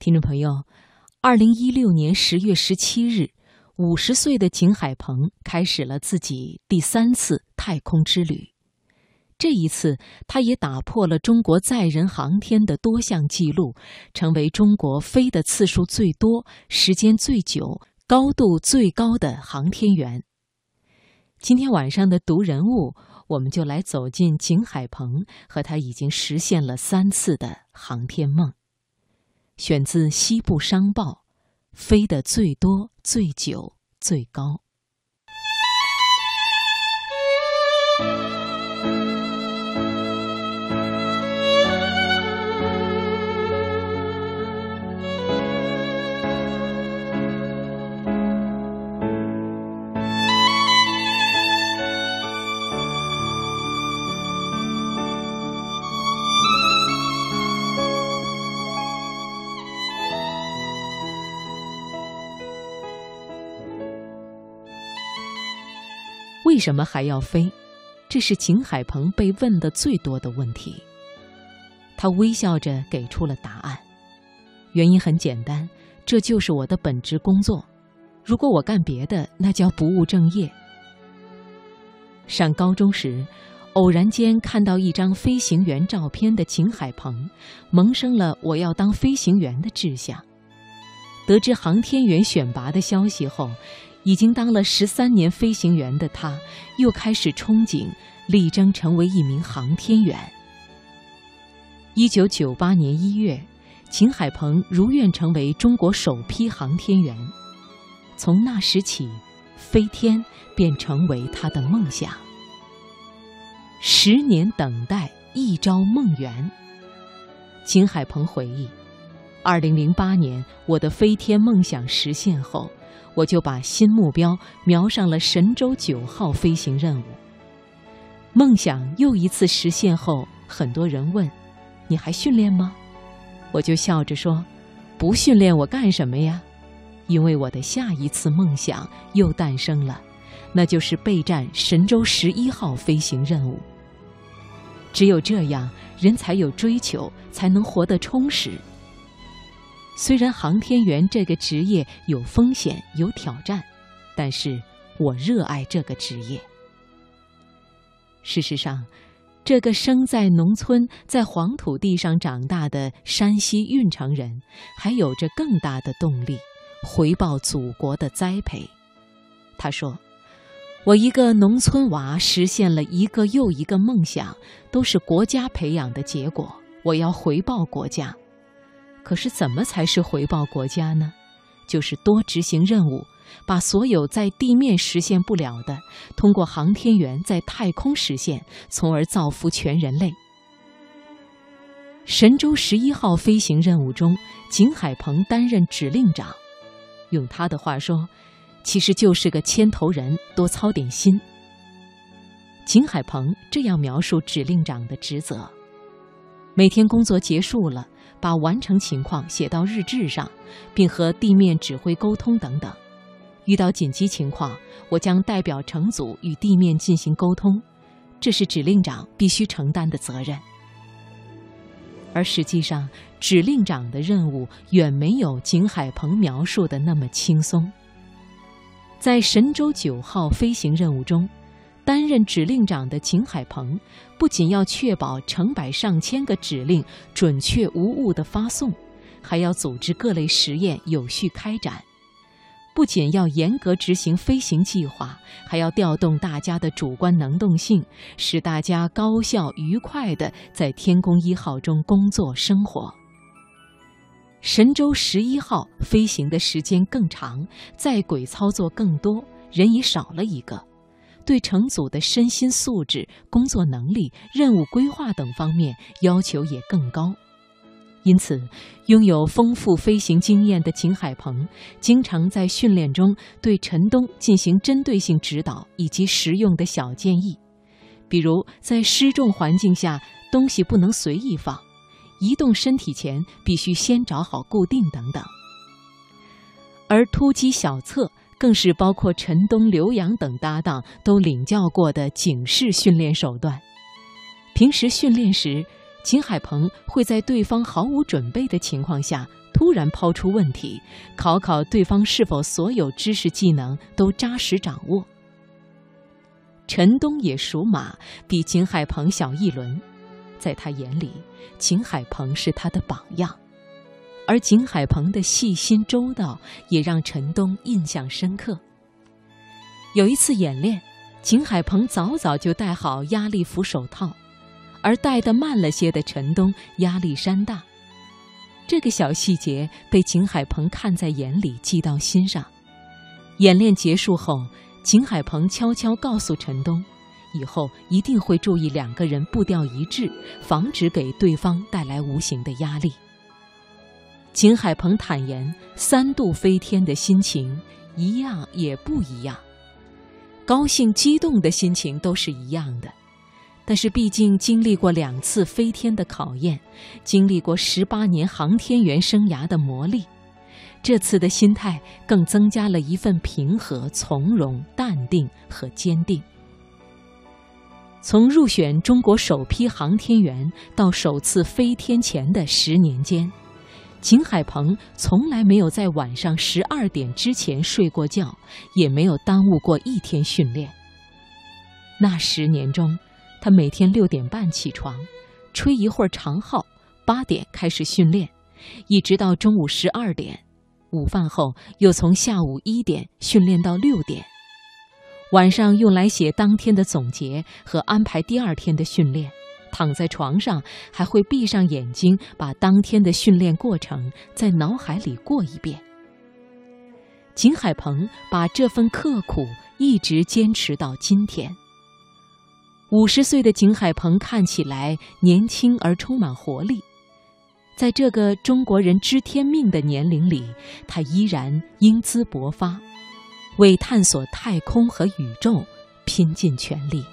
听众朋友，二零一六年十月十七日，五十岁的景海鹏开始了自己第三次太空之旅。这一次，他也打破了中国载人航天的多项记录，成为中国飞的次数最多、时间最久、高度最高的航天员。今天晚上的读人物，我们就来走进景海鹏和他已经实现了三次的航天梦。选自《西部商报》，飞得最多、最久、最高。为什么还要飞？这是秦海鹏被问的最多的问题。他微笑着给出了答案：原因很简单，这就是我的本职工作。如果我干别的，那叫不务正业。上高中时，偶然间看到一张飞行员照片的秦海鹏，萌生了我要当飞行员的志向。得知航天员选拔的消息后。已经当了十三年飞行员的他，又开始憧憬，力争成为一名航天员。一九九八年一月，秦海鹏如愿成为中国首批航天员。从那时起，飞天便成为他的梦想。十年等待，一朝梦圆。秦海鹏回忆，二零零八年，我的飞天梦想实现后。我就把新目标瞄上了神舟九号飞行任务。梦想又一次实现后，很多人问：“你还训练吗？”我就笑着说：“不训练我干什么呀？因为我的下一次梦想又诞生了，那就是备战神舟十一号飞行任务。只有这样，人才有追求，才能活得充实。”虽然航天员这个职业有风险有挑战，但是我热爱这个职业。事实上，这个生在农村、在黄土地上长大的山西运城人，还有着更大的动力，回报祖国的栽培。他说：“我一个农村娃实现了一个又一个梦想，都是国家培养的结果。我要回报国家。”可是，怎么才是回报国家呢？就是多执行任务，把所有在地面实现不了的，通过航天员在太空实现，从而造福全人类。神舟十一号飞行任务中，景海鹏担任指令长，用他的话说，其实就是个牵头人，多操点心。景海鹏这样描述指令长的职责：每天工作结束了。把完成情况写到日志上，并和地面指挥沟通等等。遇到紧急情况，我将代表乘组与地面进行沟通，这是指令长必须承担的责任。而实际上，指令长的任务远没有景海鹏描述的那么轻松。在神舟九号飞行任务中。担任指令长的景海鹏，不仅要确保成百上千个指令准确无误的发送，还要组织各类实验有序开展。不仅要严格执行飞行计划，还要调动大家的主观能动性，使大家高效愉快地在天宫一号中工作生活。神舟十一号飞行的时间更长，在轨操作更多，人也少了一个。对乘组的身心素质、工作能力、任务规划等方面要求也更高，因此，拥有丰富飞行经验的景海鹏经常在训练中对陈东进行针对性指导以及实用的小建议，比如在失重环境下东西不能随意放，移动身体前必须先找好固定等等。而突击小测。更是包括陈东、刘洋等搭档都领教过的警示训练手段。平时训练时，秦海鹏会在对方毫无准备的情况下突然抛出问题，考考对方是否所有知识技能都扎实掌握。陈东也属马，比秦海鹏小一轮，在他眼里，秦海鹏是他的榜样，而景海鹏的细心周到也让陈东印象深刻。有一次演练，景海鹏早早就戴好压力服手套，而戴得慢了些的陈东压力山大。这个小细节被景海鹏看在眼里，记到心上。演练结束后，景海鹏悄悄告诉陈东，以后一定会注意两个人步调一致，防止给对方带来无形的压力。秦海鹏坦言，三度飞天的心情一样也不一样，高兴激动的心情都是一样的。但是，毕竟经历过两次飞天的考验，经历过十八年航天员生涯的磨砺，这次的心态更增加了一份平和、从容、淡定和坚定。从入选中国首批航天员到首次飞天前的十年间，秦海鹏从来没有在晚上十二点之前睡过觉，也没有耽误过一天训练。那十年中，他每天六点半起床，吹一会儿长号，八点开始训练，一直到中午十二点，午饭后又从下午一点训练到六点，晚上用来写当天的总结和安排第二天的训练。躺在床上还会闭上眼睛，把当天的训练过程在脑海里过一遍。秦海鹏把这份刻苦一直坚持到今天。五十岁的景海鹏看起来年轻而充满活力，在这个中国人知天命的年龄里，他依然英姿勃发，为探索太空和宇宙拼尽全力。